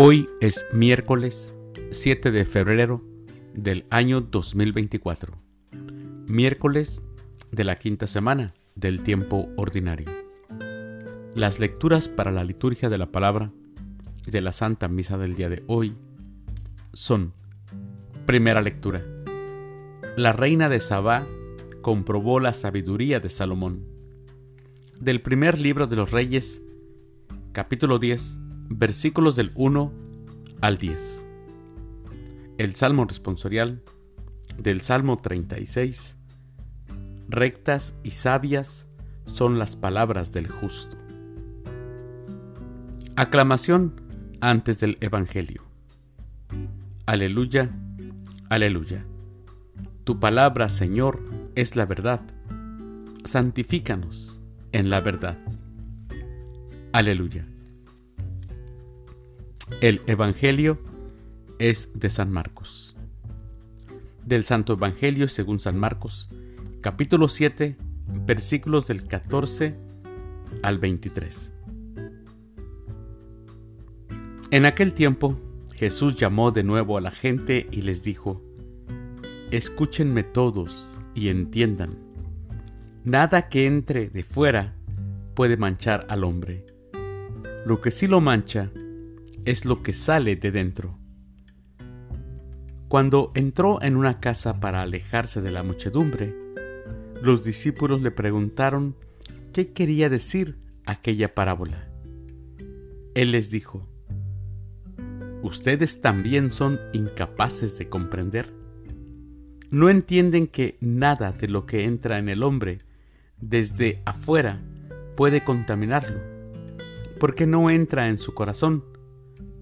Hoy es miércoles 7 de febrero del año 2024, miércoles de la quinta semana del tiempo ordinario. Las lecturas para la liturgia de la palabra de la Santa Misa del día de hoy son, primera lectura, la reina de Sabá comprobó la sabiduría de Salomón. Del primer libro de los reyes, capítulo 10, versículos del 1 al 10. El Salmo responsorial del Salmo 36. Rectas y sabias son las palabras del justo. Aclamación antes del Evangelio. Aleluya, aleluya. Tu palabra, Señor, es la verdad. Santifícanos en la verdad. Aleluya. El Evangelio es de San Marcos. Del Santo Evangelio según San Marcos, capítulo 7, versículos del 14 al 23. En aquel tiempo, Jesús llamó de nuevo a la gente y les dijo, Escúchenme todos y entiendan, nada que entre de fuera puede manchar al hombre. Lo que sí lo mancha es lo que sale de dentro. Cuando entró en una casa para alejarse de la muchedumbre, los discípulos le preguntaron qué quería decir aquella parábola. Él les dijo, ¿Ustedes también son incapaces de comprender? ¿No entienden que nada de lo que entra en el hombre desde afuera puede contaminarlo? Porque no entra en su corazón,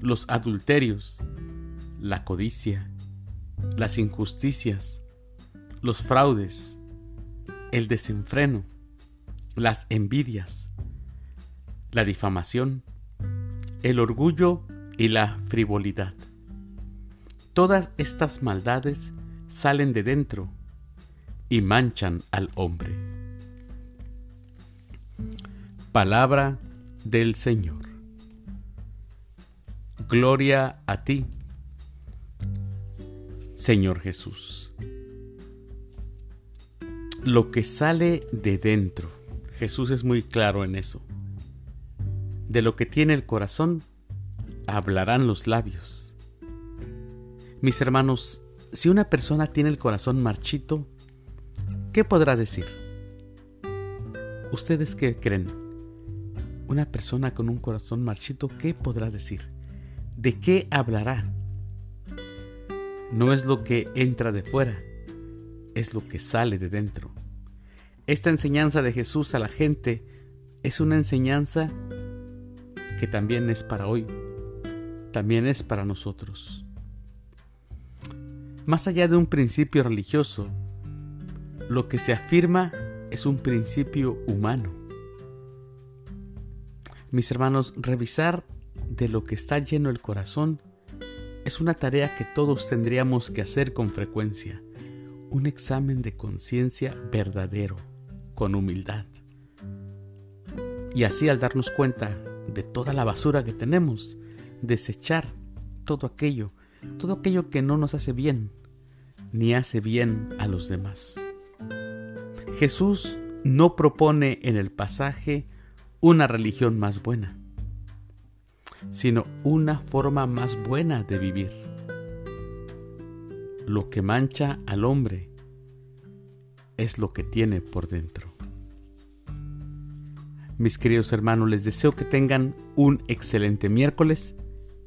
los adulterios, la codicia, las injusticias, los fraudes, el desenfreno, las envidias, la difamación, el orgullo y la frivolidad. Todas estas maldades salen de dentro y manchan al hombre. Palabra del Señor. Gloria a ti, Señor Jesús. Lo que sale de dentro, Jesús es muy claro en eso. De lo que tiene el corazón, hablarán los labios. Mis hermanos, si una persona tiene el corazón marchito, ¿qué podrá decir? ¿Ustedes qué creen? Una persona con un corazón marchito, ¿qué podrá decir? ¿De qué hablará? No es lo que entra de fuera, es lo que sale de dentro. Esta enseñanza de Jesús a la gente es una enseñanza que también es para hoy, también es para nosotros. Más allá de un principio religioso, lo que se afirma es un principio humano. Mis hermanos, revisar de lo que está lleno el corazón es una tarea que todos tendríamos que hacer con frecuencia, un examen de conciencia verdadero, con humildad. Y así al darnos cuenta de toda la basura que tenemos, desechar todo aquello, todo aquello que no nos hace bien, ni hace bien a los demás. Jesús no propone en el pasaje una religión más buena sino una forma más buena de vivir. Lo que mancha al hombre es lo que tiene por dentro. Mis queridos hermanos, les deseo que tengan un excelente miércoles.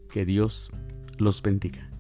Que Dios los bendiga.